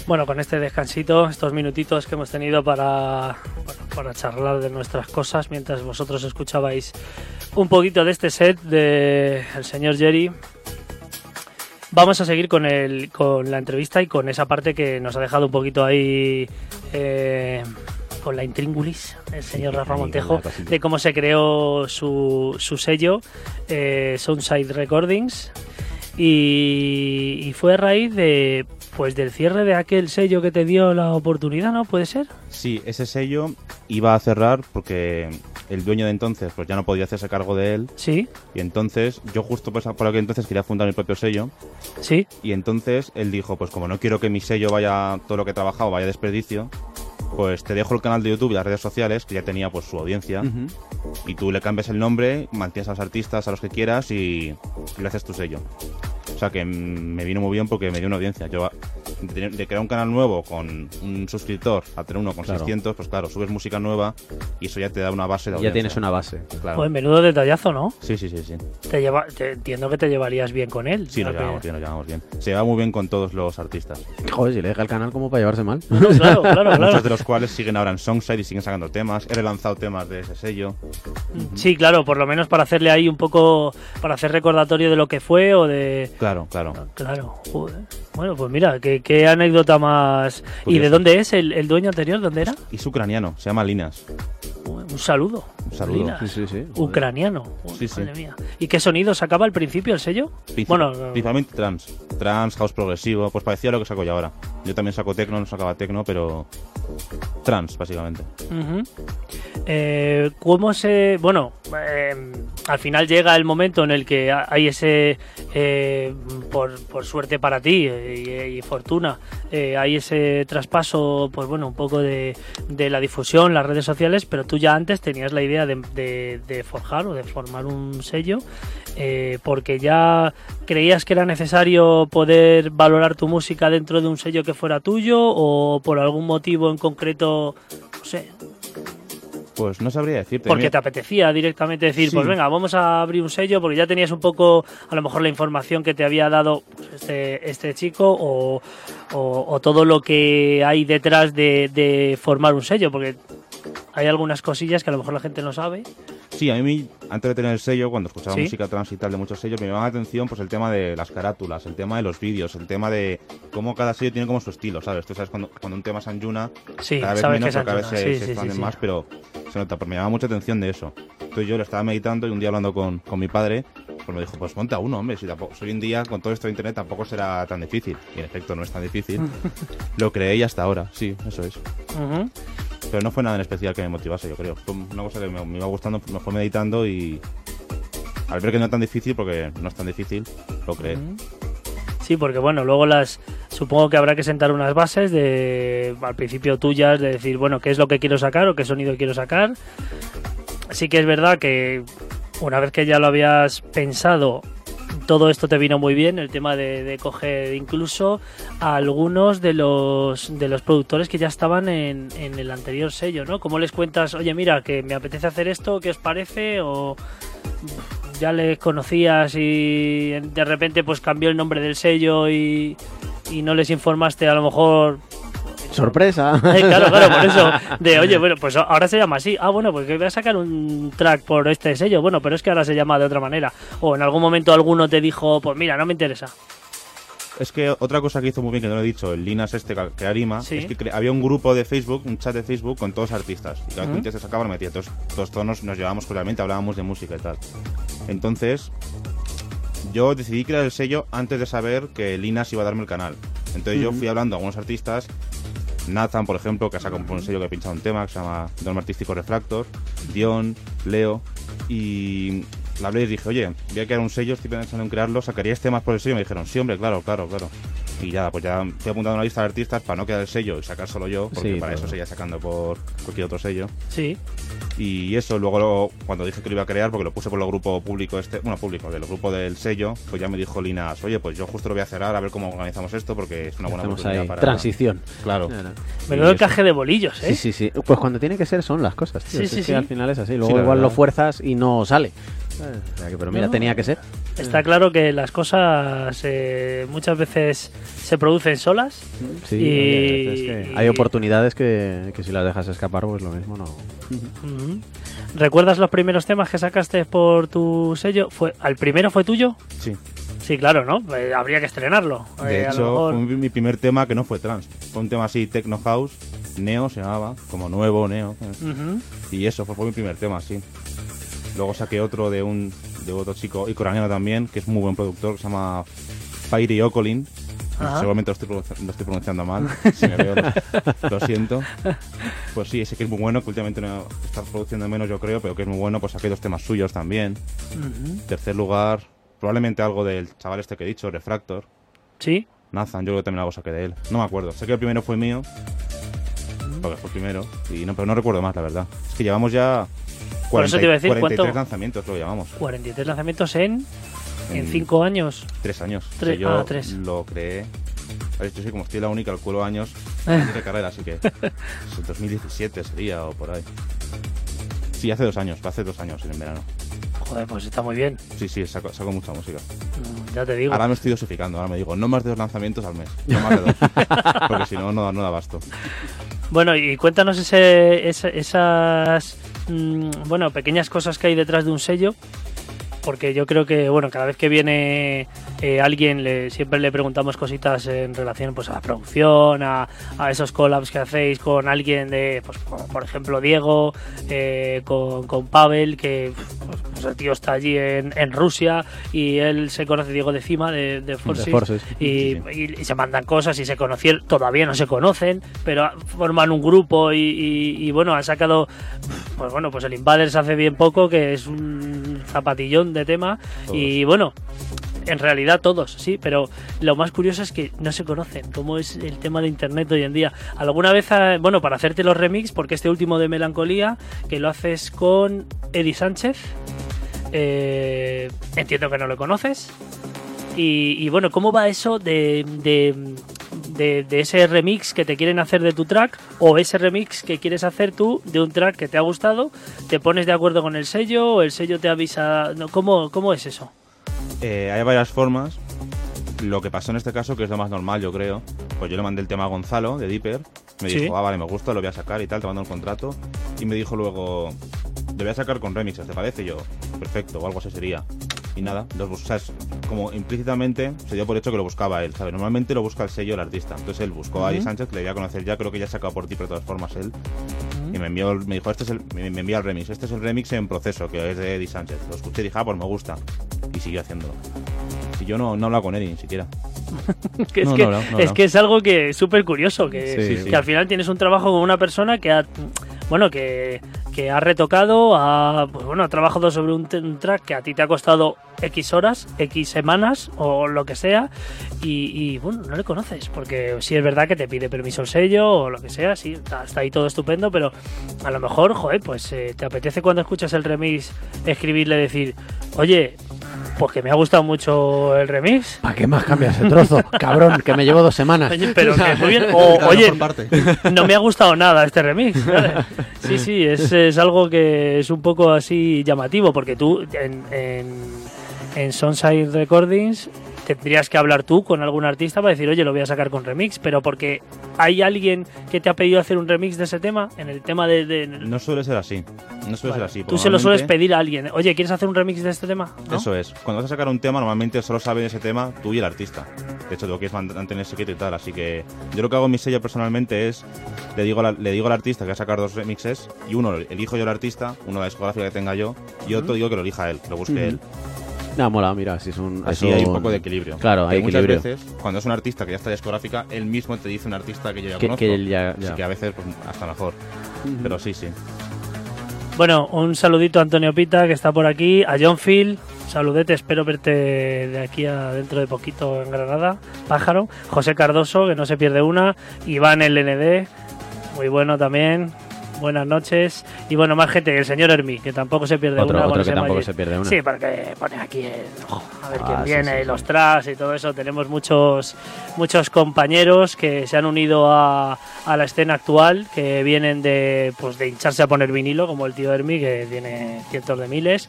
Bueno, con este descansito, estos minutitos que hemos tenido para, para charlar de nuestras cosas, mientras vosotros escuchabais un poquito de este set del de señor Jerry, Vamos a seguir con, el, con la entrevista y con esa parte que nos ha dejado un poquito ahí eh, con la intríngulis, el señor Rafa Montejo, de cómo se creó su, su sello, eh, Soundside Recordings. Y, y fue a raíz de pues del cierre de aquel sello que te dio la oportunidad, ¿no? ¿Puede ser? Sí, ese sello iba a cerrar porque el dueño de entonces pues ya no podía hacerse cargo de él. Sí. Y entonces, yo justo pues, por aquel entonces quería fundar mi propio sello. Sí. Y entonces él dijo, pues como no quiero que mi sello vaya, todo lo que he trabajado vaya a desperdicio, pues te dejo el canal de YouTube y las redes sociales, que ya tenía pues su audiencia, y tú le cambias el nombre, mantienes a los artistas, a los que quieras y, le haces tu sello. O sea que me vino muy bien porque me dio una audiencia. Yo de, de crear un canal nuevo con un suscriptor a tener uno con Claro. 600, pues claro, subes música nueva y eso ya te da una base de Ya audiencia. tienes una base. Claro. Pues menudo detallazo, ¿no? Sí, sí, sí, sí. Te lleva, te- entiendo que te llevarías bien con él. Sí, nos ya que- llevamos bien, nos llevamos bien. Se lleva muy bien con todos los artistas. Joder, si le deja el canal como para llevarse mal. claro, claro, claro. Muchos de los cuales siguen ahora en Songside y siguen sacando temas. He relanzado temas de ese sello. Sí, claro, por lo menos para hacerle ahí un poco, para hacer recordatorio de lo que fue o de... Claro, claro. Claro, joder. Bueno, pues mira, qué, qué anécdota más... ¿Y de dónde es el, el dueño anterior? ¿Dónde era? Y es ucraniano, se llama Linas. Un saludo. Un saludo. Linas. Sí, sí, sí. Ucraniano. Sí, sí. Madre mía. ¿Y qué sonido sacaba al principio el sello? Bueno, no- principalmente trans. Trans, house progresivo, pues parecía lo que saco yo ahora. Yo también saco tecno, no sacaba tecno, pero trans, básicamente. Eh, ¿Cómo se.? Bueno, eh, al final llega el momento en el que ha- hay ese. eh, por, por suerte para ti eh, y, y fortuna, eh, hay ese traspaso, pues bueno, un poco de, de la difusión, las redes sociales, pero tú ya antes tenías la idea de, de- de forjar o de formar un sello, eh, porque ya creías que era necesario poder valorar tu música dentro de un sello que fuera tuyo o por algún motivo en concreto, no sé, Pues no sabría decirte. porque te apetecía directamente decir, Sí. pues venga, vamos a abrir un sello, porque ya tenías un poco, a lo mejor, la información que te había dado pues, este, este chico o, o- o todo lo que hay detrás de, de formar un sello, porque hay algunas cosillas que a lo mejor la gente no sabe. Sí, a mí, antes de tener el sello, cuando escuchaba Sí. música trans y tal de muchos sellos, me llamaba la atención pues el tema de las carátulas, el tema de los vídeos, el tema de cómo cada sello tiene como su estilo, ¿sabes? Tú sabes cuando, cuando un tema es Anjuna, Sí, cada vez menos que o cada vez se, sí, se expanden más, pero se nota, pero me llamaba mucha atención de eso. Entonces yo lo estaba meditando y un día hablando con, con mi padre, pues me dijo, pues monta uno, hombre, si tampoco, hoy en día con todo esto de internet tampoco será tan difícil. Y en efecto no es tan difícil. lo creé y hasta ahora, sí, eso es. Ujú. Pero no fue nada en especial que me motivase, yo creo. Fue una cosa que me, me iba gustando, me fue meditando y al ver que no es tan difícil, porque no es tan difícil, lo creé. Sí, porque bueno, luego las supongo que habrá que sentar unas bases de al principio tuyas de decir, bueno, qué es lo que quiero sacar o qué sonido quiero sacar. Sí que es verdad que una vez que ya lo habías pensado, todo esto te vino muy bien, el tema de, coger incluso a algunos de los de los productores que ya estaban en, en el anterior sello, ¿no? ¿Cómo les cuentas, oye, mira, que me apetece hacer esto, qué os parece? O ya les conocías y de repente pues cambió el nombre del sello y, y no les informaste a lo mejor Sorpresa. Eh, claro, claro, por eso. De, oye, bueno, pues ahora se llama así. Ah, bueno, pues que voy a sacar un track por este sello. Bueno, pero es que ahora se llama de otra manera. O en algún momento alguno te dijo, pues mira, no me interesa. Es que otra cosa que hizo muy bien, que no lo he dicho, el Linas este que Arima, Sí. es que había un grupo de Facebook, un chat de Facebook con todos los artistas. Y cada que se sacaba lo metía. Entonces, todos, todos nos, nos llevábamos cordialmente, hablábamos de música y tal. Entonces, yo decidí crear el sello antes de saber que Linas iba a darme el canal. Entonces yo fui hablando a algunos artistas, Nathan, por ejemplo, que ha sacado un sello que ha pinchado un tema que se llama Dorma Artístico Refractor, Dion, Leo, y la hablé y dije, oye, voy a crear un sello, estoy pensando en crearlo, ¿sacaríais temas por el sello? Me dijeron, sí, hombre, claro, claro, claro. Y ya, pues ya estoy apuntando una lista de artistas para no quedar el sello y sacar solo yo, porque Sí, para eso seguía sacando por cualquier otro sello. Sí. Y eso, luego lo- cuando dije que lo iba a crear, porque lo puse por el grupo público este, bueno, público, del grupo del sello, pues ya me dijo Linas, oye, pues yo justo lo voy a cerrar a ver cómo organizamos esto, porque es una buena oportunidad ahí para... transición. Claro. Claro. Menudo encaje de bolillos, ¿eh? Sí, sí, sí. Pues cuando tiene que ser son las cosas, tío. Sí, Es sí, que sí. al final es así. Luego igual lo fuerzas y no sale. O sea que, pero mira, No. tenía que ser. Está claro que las cosas eh, muchas veces se producen solas. Sí, y, es que y- hay oportunidades que, que si las dejas escapar, pues lo mismo no. ¿Recuerdas los primeros temas que sacaste por tu sello? ¿Fue, ¿Al primero fue tuyo? Sí. Sí, claro, ¿no? Eh, habría que estrenarlo. De Eh, a lo hecho, mejor- fue mi, primer tema que no fue trans. Fue un tema así, techno house, neo se llamaba, como nuevo, neo. eh. Ujú. Y eso fue, fue mi primer tema, sí. Luego saqué otro de un de otro chico y coreano también, que es muy buen productor, que se llama Fairy Ocolin. Ajá. Seguramente lo estoy, lo estoy pronunciando mal. Si me veo, lo, lo siento. Pues sí, ese que es muy bueno, que últimamente no está produciendo menos, yo creo, pero que es muy bueno. Pues saqué dos temas suyos también. Tercer lugar, probablemente algo del chaval este que he dicho, Refractor. Sí. Nathan, yo creo que también algo saqué de él. No me acuerdo. Sé que el primero fue mío. Porque fue el primero. Y no, pero no recuerdo más, la verdad. Es que llevamos ya. Por eso te iba a decir, 43 ¿cuánto? lanzamientos, lo llamamos. 43 lanzamientos en, en En- cinco años. Tres años. Tres- O sea, yo ah, tres. lo creé. Yo soy como estoy la única, años Eh. años de carrera, así que. pues, 2017 sería o por ahí. Sí, hace dos años, hace dos años en verano. Joder, pues está muy bien. Sí, sí, saco, saco mucha música. Mm, Ya te digo. Ahora me estoy dosificando, ahora me digo, no más de dos lanzamientos al mes, no más de dos. Porque si no, no, da- no da abasto. Bueno, y cuéntanos ese, esa- esas mm, bueno pequeñas cosas que hay detrás de un sello, porque yo creo que bueno cada vez que viene eh, alguien le, siempre le preguntamos cositas en relación pues a la producción, a, a esos collabs que hacéis con alguien de, pues por ejemplo Diego, eh, con, con Pavel, que pues, pues, el tío está allí en, en Rusia y él se conoce Diego de Cima de, de Forces, Forces. y, se mandan cosas y se conocieron, todavía no se conocen, pero forman un grupo y, y- y, bueno, han sacado, pues bueno, pues el Invaders hace bien poco, que es un zapatillón de tema y bueno, en realidad todos, sí, pero lo más curioso es que no se conocen, cómo es el tema de internet hoy en día. Alguna vez, ah, bueno, para hacerte los remix, porque este último de Melancolía, que lo haces con Eddie Sánchez, eh, entiendo que no lo conoces. Y, y bueno, ¿cómo va eso de, de, de- de ese remix que te quieren hacer de tu track o ese remix que quieres hacer tú de un track que te ha gustado? ¿Te pones de acuerdo con el sello o el sello te avisa? No, ¿cómo, ¿Cómo es eso? Eh, hay varias formas. Lo que pasó en este caso, que es lo más normal, yo creo, pues yo le mandé el tema a Gonzalo de Dipper. Me Sí. dijo, ah, vale, me gusta, lo voy a sacar y tal, te mando el contrato. Y me dijo luego, lo voy a sacar con remixes, ¿te parece? Y yo, perfecto, o algo así sería. Y nada, los bus- o sea, es como implícitamente se dio por hecho que lo buscaba él, ¿sabes? Normalmente lo busca el sello el artista. Entonces él buscó a Eddie Ujú. Sánchez, que le voy a conocer ya, creo que ya ha sacado por ti, pero de todas formas él. Y me envió, me dijo, este es el, me, me envía el remix, este es el remix en proceso, que es de Eddie Sánchez. Lo escuché y dije, ah, pues me gusta. Y siguió haciéndolo. Y yo no, no he hablado con Eddie ni siquiera. Que es, No, que, no, no, no, es no. que es algo que es súper curioso, que, Sí, sí. que al final tienes un trabajo con una persona que ha, bueno, que, que ha retocado, ha, pues bueno, ha trabajado sobre un, track que a ti te ha costado X horas, X semanas o lo que sea, y, y, bueno, no le conoces, porque sí es verdad que te pide permiso el sello o lo que sea, sí, está ahí todo estupendo, pero a lo mejor, joder, pues eh, te apetece cuando escuchas el remix escribirle, decir, oye, pues que me ha gustado mucho el remix. ¿Para qué más cambias ese trozo? Cabrón, que me llevo dos semanas. Oye, pero que muy bien. O, oye, no me ha gustado nada este remix. ¿vale? Sí, sí, es, es algo que es un poco así llamativo, porque tú en, en, en Sunside Recordings tendrías que hablar tú con algún artista para decir, oye, lo voy a sacar con remix, pero porque hay alguien que te ha pedido hacer un remix de ese tema, en el tema de... de- No suele ser así. No suele Vale. ser así. Tú se lo sueles pedir a alguien, oye, ¿quieres hacer un remix de este tema? ¿No? Eso es. Cuando vas a sacar un tema, normalmente solo saben ese tema tú y el artista. De hecho, lo que es mantener secreto y tal. Así que yo lo que hago en mi sello personalmente es le digo, la- le digo al artista que va a sacar dos remixes y uno elijo yo el artista, uno la discográfica que tenga yo y otro digo que lo elija él, que lo busque él. No, mola, mira, si es un. Así hay un poco de equilibrio. Claro, hay muchas equilibrio. veces, cuando es un artista que ya está discográfica, él mismo te dice un artista que yo ya Que- conozco. que él ya- Así que a veces pues, hasta mejor. Pero sí, sí. Bueno, un saludito a Antonio Pita, que está por aquí, a John Phil, saludete, espero verte de aquí a dentro de poquito en Granada, Pájaro, José Cardoso, que no se pierde una, Iván LND, muy bueno también, buenas noches, y bueno, más gente, el señor Hermi, que tampoco se pierde Otro- una. otro que tampoco se pierde una. Sí, porque pone aquí, el, ojo, a ver Ah, quién sí, viene, sí, los tras y todo eso, tenemos muchos, muchos compañeros que se han unido a, a la escena actual, que vienen de, pues, de hincharse a poner vinilo, como el tío Hermi, que tiene cientos de miles.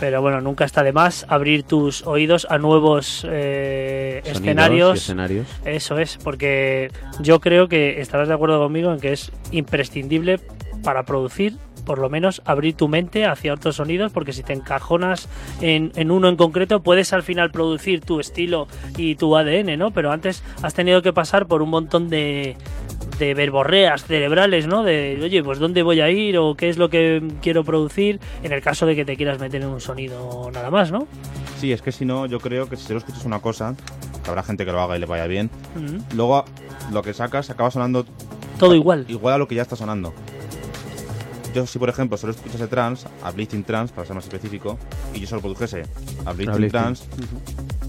Pero bueno, nunca está de más abrir tus oídos a nuevos eh, escenarios. escenarios. Eso es, porque yo creo que estarás de acuerdo conmigo en que es imprescindible para producir, por lo menos, abrir tu mente hacia otros sonidos, porque si te encajonas en, en uno en concreto, puedes al final producir tu estilo y tu ADN, ¿no? Pero antes has tenido que pasar por un montón de, de verborreas cerebrales, ¿no? De, oye, pues dónde voy a ir o qué es lo que quiero producir, en el caso de que te quieras meter en un sonido nada más, ¿no? Sí, es que si no, yo creo que si solo escuchas una cosa, que habrá gente que lo haga y le vaya bien, luego lo que sacas acaba sonando Todo igual. igual a lo que ya está sonando. Yo si por ejemplo solo escuchase trans, uplifting trans para ser más específico, y yo solo produjese uplifting Uplifting. trans,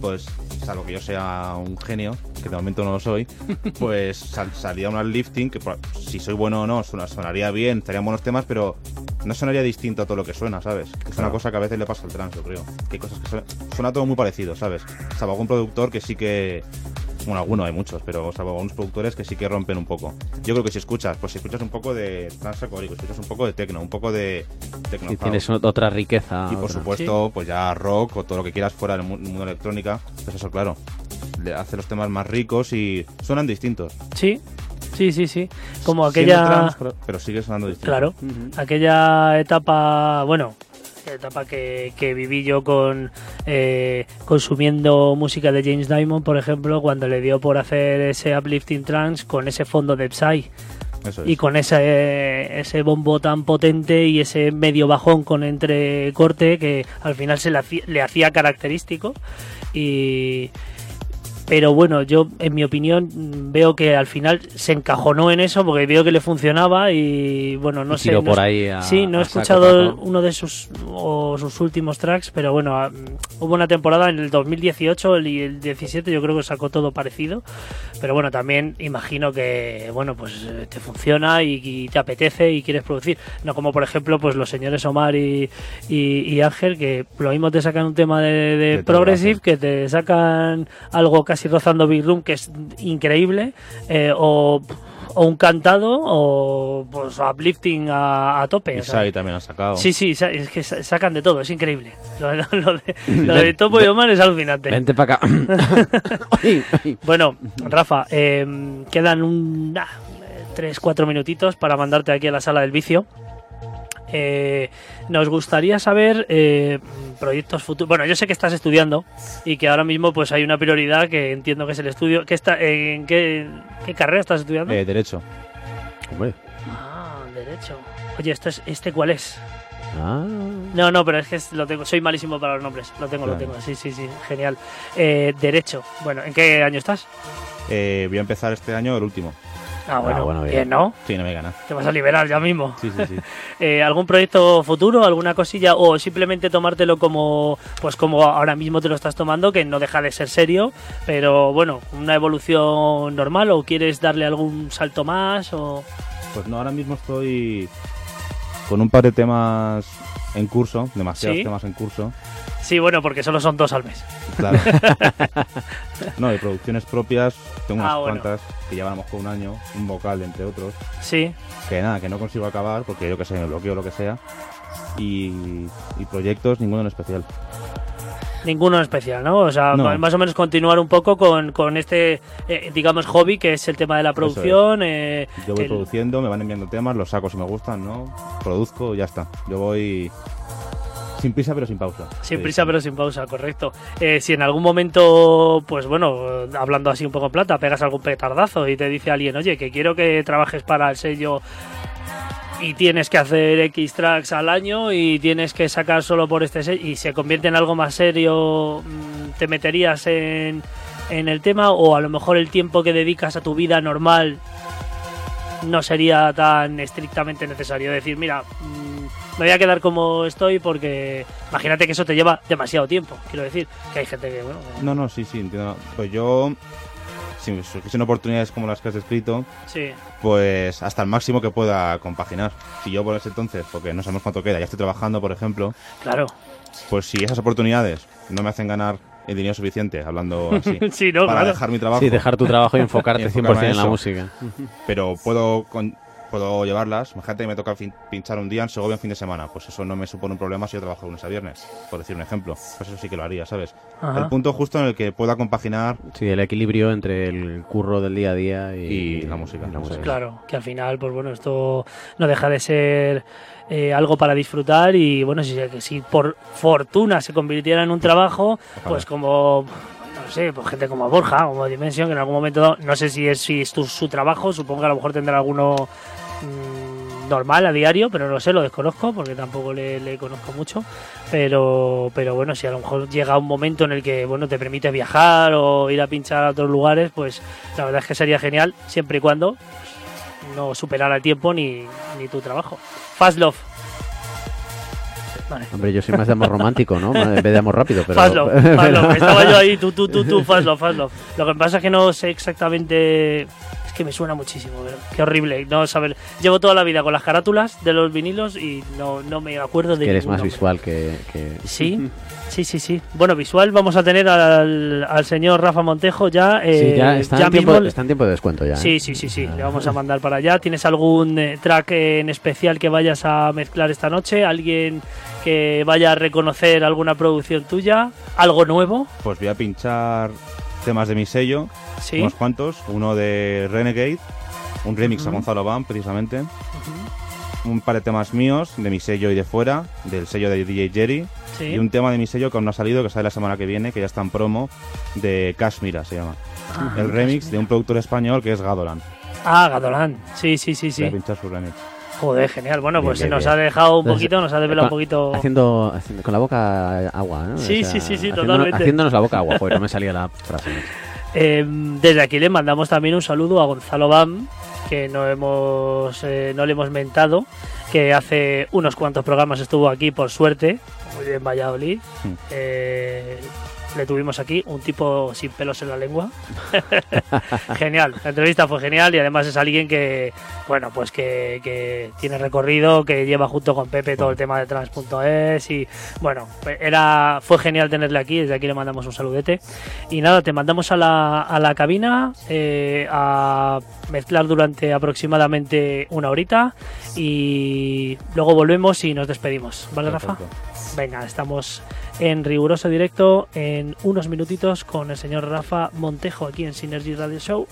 pues salvo que yo sea un genio, que de momento no lo soy, pues sal- salía un uplifting que si soy bueno o no suena- sonaría bien, estarían buenos temas, pero no sonaría distinto a todo lo que suena, ¿sabes? Que es una cosa que a veces le pasa al trans, yo creo. Que hay cosas que suena, suena todo muy parecido, ¿sabes? Salvo algún productor que sí que bueno, algunos hay muchos, pero salvo algunos productores que sí que rompen un poco. Yo creo que si escuchas, pues si escuchas un poco de trance escuchas un poco de techno, un poco de techno Y tienes otra riqueza. y por otra. supuesto, pues ya rock o todo lo que quieras fuera del mu- mundo electrónica, pues eso, claro, le hace los temas más ricos y suenan distintos. Sí, sí, sí, sí. Como aquella... trans, pero- pero sigue sonando distinto. Claro, aquella etapa, bueno, etapa que, que viví yo con eh, consumiendo música de James Diamond, por ejemplo, cuando le dio por hacer ese uplifting trance con ese fondo de Psy. Eso Y con ese, ese bombo tan potente y ese medio bajón con entrecorte que al final se le hacía, le hacía característico. Y, pero bueno, yo en mi opinión mm, veo que al final se encajonó en eso porque veo que le funcionaba y bueno, no Y sé. no por ahí a- sí, no he a saco escuchado pato. uno de sus o sus últimos tracks, pero bueno, ah, mm, hubo una temporada en el 2018 y el 17 yo creo que sacó todo parecido, pero bueno, también imagino que bueno, pues eh, te funciona y, y te apetece y quieres producir, no como por ejemplo pues los señores Omar y, y, y Ángel que lo mismo te sacan un tema de, de De progressive que te sacan algo casi rozando Big Room que es increíble eh, o o un cantado o pues uplifting a, a tope. Y o sea. Sai también ha sacado. Sí, sí, es que sa- sacan de todo, es increíble. Lo, lo- lo de, lo de Topo y Omar es alucinante. Vente para acá. bueno, Rafa, eh, quedan un 3-4 minutitos para mandarte aquí a la sala del vicio. Eh, nos gustaría saber eh, proyectos futuros. Bueno, yo sé que estás estudiando y que ahora mismo pues hay una prioridad que entiendo que es el estudio. ¿Qué está, ¿En qué, qué carrera estás estudiando? Eh, derecho. Hombre. Ah, derecho. Oye, esto es, ¿este cuál es? Ah. No, no, pero es que lo tengo, soy malísimo para los nombres. Lo tengo, lo tengo. Sí, sí, sí, genial. Eh, derecho. Bueno, ¿en qué año estás? Eh, voy a empezar este año el último. Ah, bueno, bueno, bien. ¿no? Sí, no me gana. Te vas a liberar ya mismo. Sí, sí, sí. Eh, ¿Algún proyecto futuro, alguna cosilla o simplemente tomártelo como, pues como ahora mismo te lo estás tomando, que no deja de ser serio, pero bueno, una evolución normal o quieres darle algún salto más o Pues no, ahora mismo estoy con un par de temas en curso, demasiados ¿Sí? temas en curso. sí, bueno, porque solo son dos al mes. Claro. no, de producciones propias, tengo unas Ah, bueno. cuantas que llevan a lo mejor un año, un vocal entre otros, Sí, que nada, que no consigo acabar porque yo que sé, me bloqueo o lo que sea. Y, y proyectos, ninguno en especial. ninguno en especial, ¿no? O sea, No. más o menos continuar un poco con, con este, eh, digamos, hobby que es el tema de la producción. eh, Yo voy el- produciendo, me van enviando temas, los saco si me gustan, ¿no? Produzco, ya está. Yo voy sin prisa pero sin pausa. Sin Sí, prisa pero sin pausa, correcto. Eh, si en algún momento, pues bueno, hablando así un poco en plata, pegas algún petardazo y te dice alguien, oye, que quiero que trabajes para el sello y tienes que hacer X tracks al año y tienes que sacar solo por este sello y se convierte en algo más serio, mm, ¿te meterías en, en el tema o a lo mejor el tiempo que dedicas a tu vida normal no sería tan estrictamente necesario decir, mira, mm, me voy a quedar como estoy porque imagínate que eso te lleva demasiado tiempo. Quiero decir que hay gente que, bueno, que- No, no, sí, sí, entiendo. Pues yo, si me surgiesen oportunidades como las que has descrito, sí, pues hasta el máximo que pueda compaginar. Si yo por ese entonces, porque no sabemos cuánto queda, ya estoy trabajando, por ejemplo, claro. pues si esas oportunidades no me hacen ganar el dinero suficiente, hablando así, Sí, no, para claro. dejar mi trabajo, Sí, dejar tu trabajo y enfocarte Y enfocarme 100% en la música. pero puedo con- puedo llevarlas. Imagínate que me toca fin- pinchar un día en Segovia en fin de semana. Pues eso no me supone un problema si yo trabajo lunes a viernes, por decir un ejemplo. Pues eso sí que lo haría, ¿sabes? Ajá. El punto justo en el que pueda compaginar Sí, el equilibrio entre el curro del día a día y, Y la música, la música. Claro, que al final, pues bueno, esto no deja de ser eh, algo para disfrutar y bueno, si, que si por fortuna se convirtiera en un trabajo, pues como, no sé, pues gente como Borja, como Dimension, que en algún momento, no sé si es, si es tu- su trabajo, supongo que a lo mejor tendrá alguno normal a diario, pero no lo sé, lo desconozco porque tampoco le, le conozco mucho. Pero, pero bueno, si a lo mejor llega un momento en el que bueno te permite viajar o ir a pinchar a otros lugares, pues la verdad es que sería genial siempre y cuando no superara el tiempo ni, ni tu trabajo. Fast Love. Vale. Hombre, yo soy más de amor romántico, ¿no? En vez de amor rápido, pero... Fast Love, Fast Love. Estaba yo ahí, tú, tú, tú, tú, Fast Love, Fast Love. Lo que pasa es que no sé exactamente. Es que me suena muchísimo, pero qué horrible. No saber. Llevo toda la vida con las carátulas de los vinilos y no, no me acuerdo de que eres más nombre. visual que... que- Sí, sí, sí, sí. Bueno, visual vamos a tener al, al señor Rafa Montejo ya. Sí, eh, ya está, ya en tiempo, está en tiempo de descuento ya. ¿eh? Sí, sí, sí, sí. Le vamos a mandar para allá. ¿Tienes algún eh, track en especial que vayas a mezclar esta noche? ¿Alguien que vaya a reconocer alguna producción tuya? ¿Algo nuevo? Pues voy a pinchar temas de mi sello, Sí. unos cuantos. Uno de Renegade, un remix a. Gonzalo Van, precisamente. Un par de temas míos, de mi sello y de fuera, del sello de DJ Jerry. Sí. Y un tema de mi sello que aún no ha salido, que sale la semana que viene, que ya está en promo, de Kashmira se llama. Ah, el remix de un productor español que es Gadolan. Ah, Gadolán. Sí, sí, sí, sí. pinchar su remix. Joder, genial. Bueno, Bien, pues se bien, nos bien. ha dejado un Entonces, poquito, nos ha desvelado un poquito. Haciendo, haciendo- con la boca agua, ¿no? Sí, sí, sí, sí, haciéndonos- totalmente. Haciéndonos la boca agua, joder, no me salía la frase. Eh, desde aquí le mandamos también un saludo a Gonzalo Bam, que no hemos eh, no le hemos mentado, que hace unos cuantos programas estuvo aquí por suerte, muy bien Valladolid. Hmm. Eh, le tuvimos aquí, un tipo sin pelos en la lengua. genial, la entrevista fue genial y además es alguien que, bueno, pues que, que tiene recorrido, que lleva junto con Pepe todo el tema de trans.es y, bueno, era fue genial tenerle aquí, desde aquí le mandamos un saludete. Y nada, te mandamos a la, a la cabina eh, a mezclar durante aproximadamente una horita y luego volvemos y nos despedimos, ¿vale, Rafa? Venga, estamos en riguroso directo en unos minutitos con el señor Rafa Montejo aquí en Synergy Radio Show.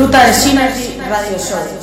Disfruta de Synergy Radio Show.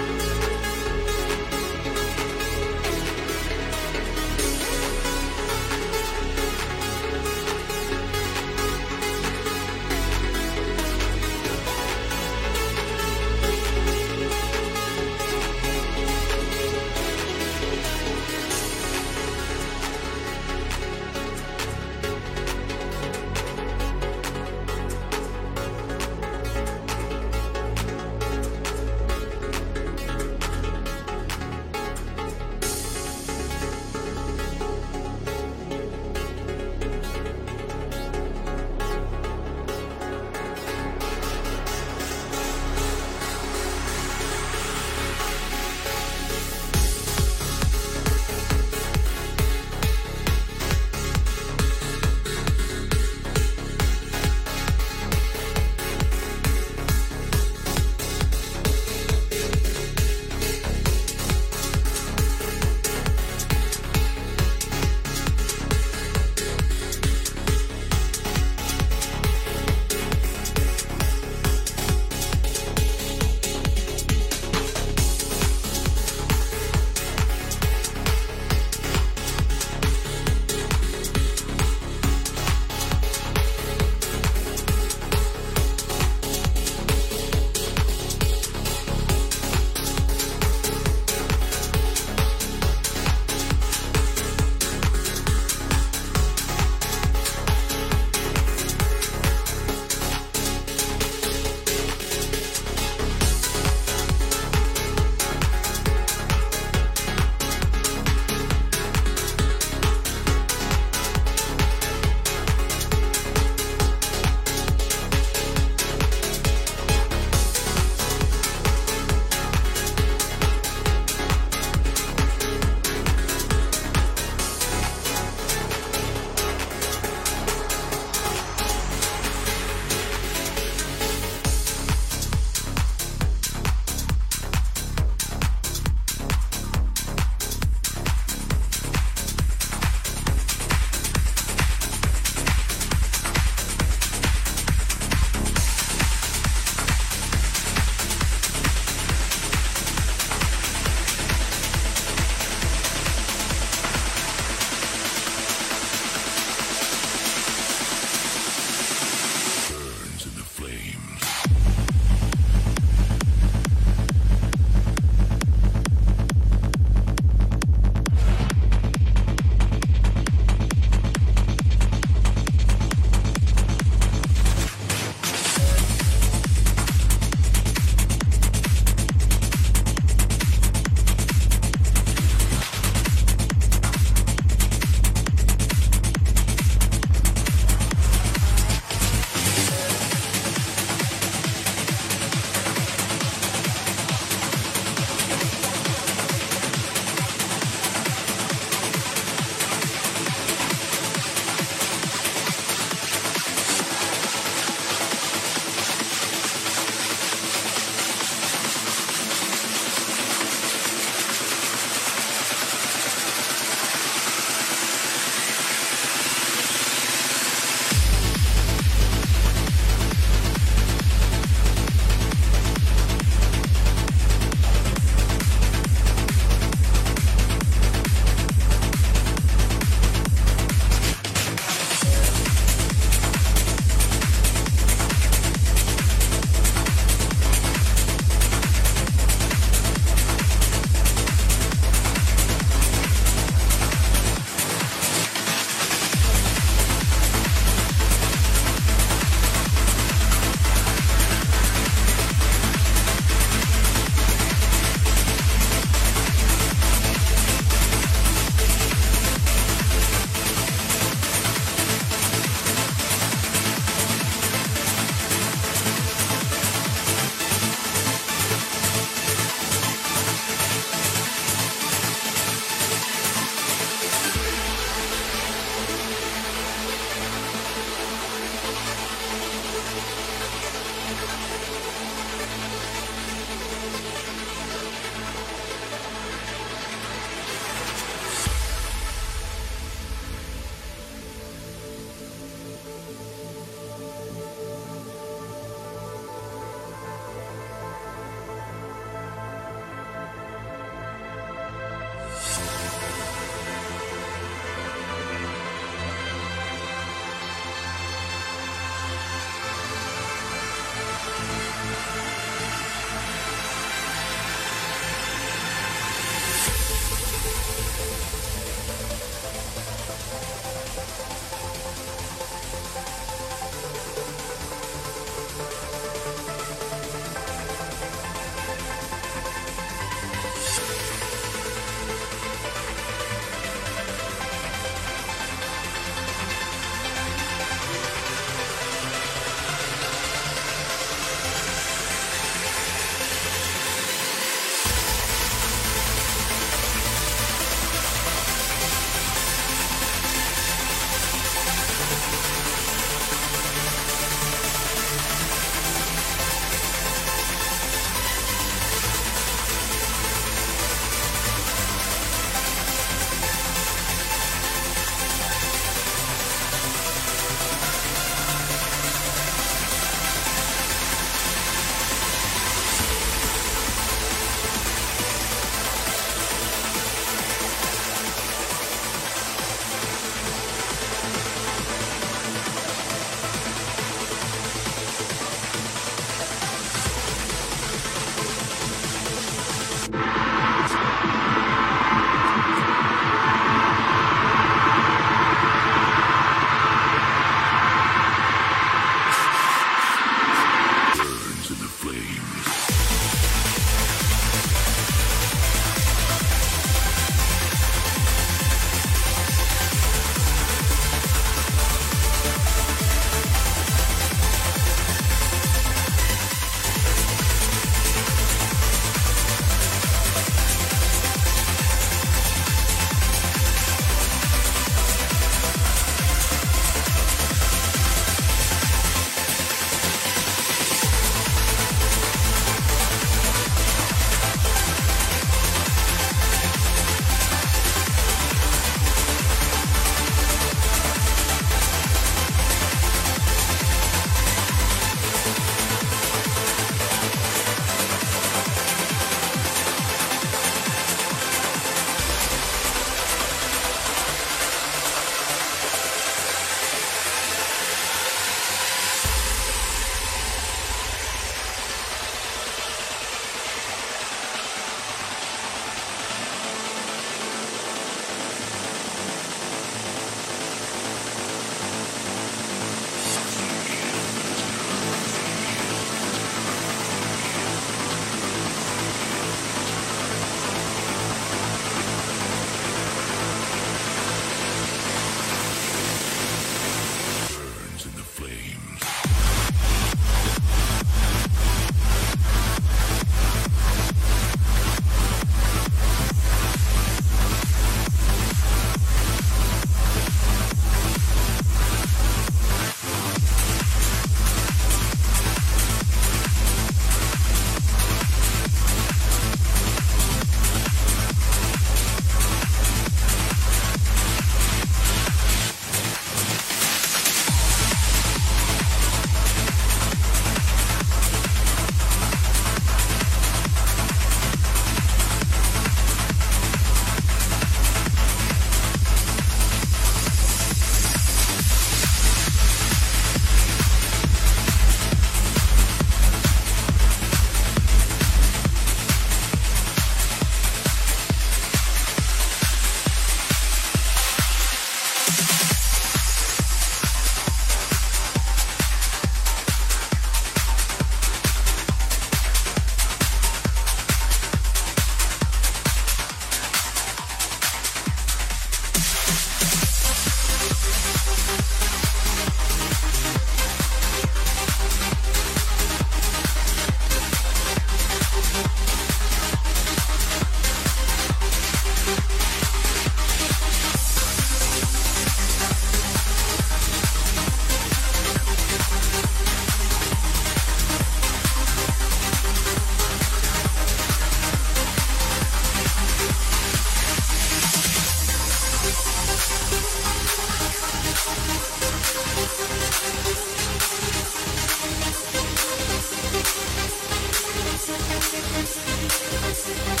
We'll be right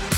back.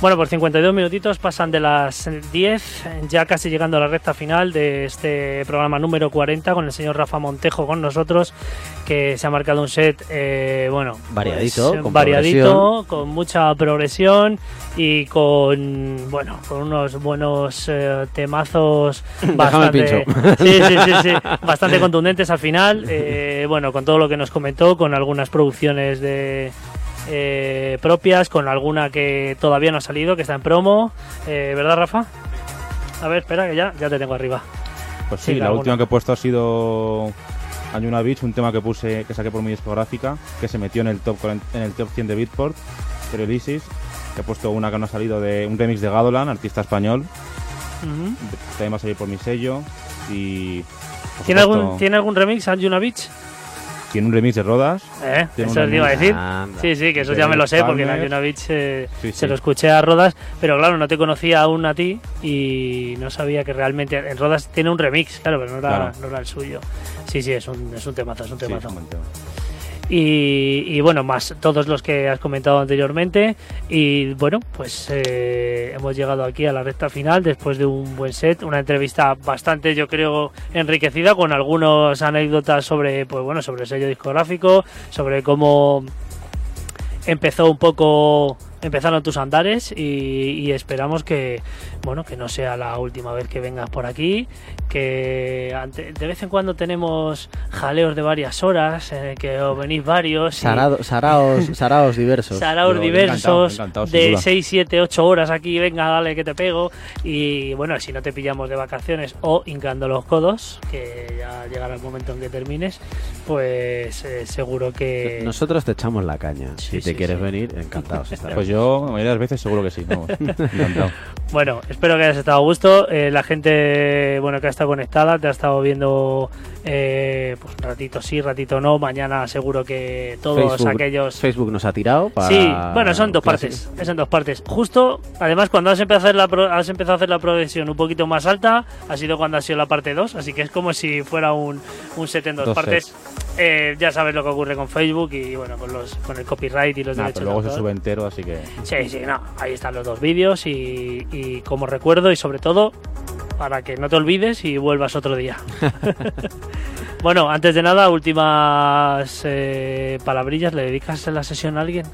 Bueno, por 52 minutitos pasan de las 10, ya casi llegando a la recta final de este programa número 40 con el señor Rafa Montejo con nosotros, que se ha marcado un set, eh, bueno, Variadito, pues, con variadito, con mucha progresión y con, bueno, con unos buenos eh, temazos bastante, sí, sí, sí, bastante contundentes al final, eh, bueno, con todo lo que nos comentó, con algunas producciones de eh, propias, con alguna que todavía no ha salido, que está en promo, eh, ¿verdad, Rafa? A ver, espera, que ya, ya te tengo arriba. Pues sí, Sí, la alguna. última que he puesto ha sido Anjuna Beach, un tema que puse, que saqué por mi discográfica, que se metió en el top 40 en el top 100 de Beatport, Releases, que he puesto una que no ha salido de un remix de Gadolan, artista español, también va a salir por mi sello y ¿Tiene, supuesto, algún, ¿Tiene algún remix, Anjuna Beach? Tiene un remix de Rodas, Eh, eso os iba a decir. Anda. Sí, sí, que eso De ya me lo sé, porque en Beach eh, Sí, se sí. lo escuché a Rodas, pero claro, no te conocía aún a ti y no sabía que realmente en Rodas tiene un remix, claro, pero no era, Claro. no era el suyo. Sí, sí, es un, es un temazo, es un Sí, temazo. es un buen tema. Y, y, bueno, más todos los que has comentado anteriormente. Y bueno, pues eh, hemos llegado aquí a la recta final después de un buen set, una entrevista bastante, yo creo, enriquecida con algunas anécdotas sobre, pues bueno, sobre el sello discográfico, sobre cómo empezó un poco empezaron tus andares y, y esperamos que bueno que no sea la última vez que vengas por aquí que ante- de vez en cuando tenemos jaleos de varias horas en el que os venís varios y- Sarado- saraos, saraos diversos. Saraos Yo diversos encantado, encantado, sin de duda. 6, 7, 8 horas aquí, venga, dale que te pego. Y bueno, si no te pillamos de vacaciones o hincando los codos, que ya llegará el momento en que termines, pues eh, seguro que... Nosotros te echamos la caña. si te sí, quieres sí. venir, encantados. estaremos. Pues yo, la mayoría de las veces seguro que sí, encantado. Bueno, espero que hayas estado a gusto. Eh, la gente bueno que ha estado conectada, te ha estado viendo eh, pues ratito sí, ratito no. Mañana seguro que todos Facebook, aquellos... Facebook nos ha tirado para... Sí, bueno, son dos clase- partes. Es en dos partes. Justo, además, cuando has empezado a hacer la, pro- has empezado a hacer la progresión un poquito más alta, ha sido cuando ha sido la parte 2. Así que es como si fuera un, un set en dos, Dos partes. Eh, ya sabes lo que ocurre con Facebook y bueno, con, los, con el copyright y los Nah, derechos pero luego de se sube entero, así que... Sí, sí, no. Ahí están los dos vídeos y, y como recuerdo y sobre todo para que no te olvides y vuelvas otro día. bueno, antes de nada, últimas eh, palabrillas. ¿Le dedicas la sesión a alguien?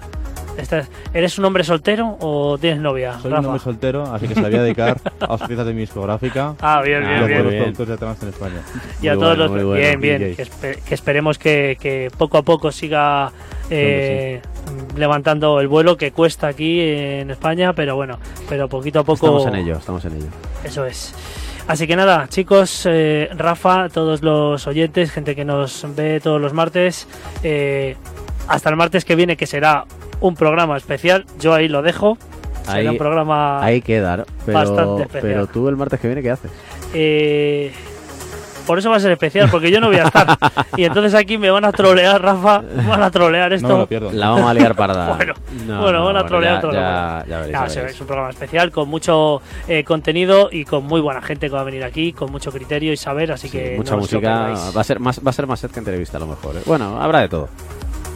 ¿Eres un hombre soltero o tienes novia? Soy Rafa? un hombre soltero, así que se la voy a dedicar a los piezas de mi discográfica. Ah, bien, y bien, a los bien. Bien. productores de trance en España. y a Muy todos bueno, los bueno. bien bien que, espe- que esperemos que, que poco a poco siga eh, levantando el vuelo que cuesta aquí en España pero bueno pero poquito a poco Estamos en ello, estamos en ello. Eso es. Así que nada, chicos, eh, Rafa, todos los oyentes, gente que nos ve todos los martes, eh, hasta el martes que viene, que será un programa especial, yo ahí lo dejo. Será Ahí- un programa Ahí queda, ¿no? bastante pero, especial. pero tú el martes que viene, ¿qué haces? eh, por eso va a ser especial, porque yo no voy a estar. y entonces aquí me van a trolear, Rafa, van a trolear esto. No me lo pierdo. La vamos a liar parda. Bueno, No, bueno, no, van a bueno, trolear ya, todo ya, ya veréis, veréis. es un programa especial con mucho eh, contenido y con muy buena gente que va a venir aquí, con mucho criterio y saber, así Sí, que mucha música. Va a, ser más, va a ser más set que entrevista a lo mejor. ¿eh? Bueno, habrá de todo.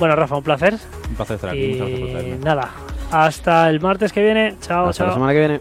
Bueno, Rafa, un placer. Un placer estar aquí, muchas gracias por traerme. nada, hasta el martes que viene. Chao, Hasta la chao. semana que viene.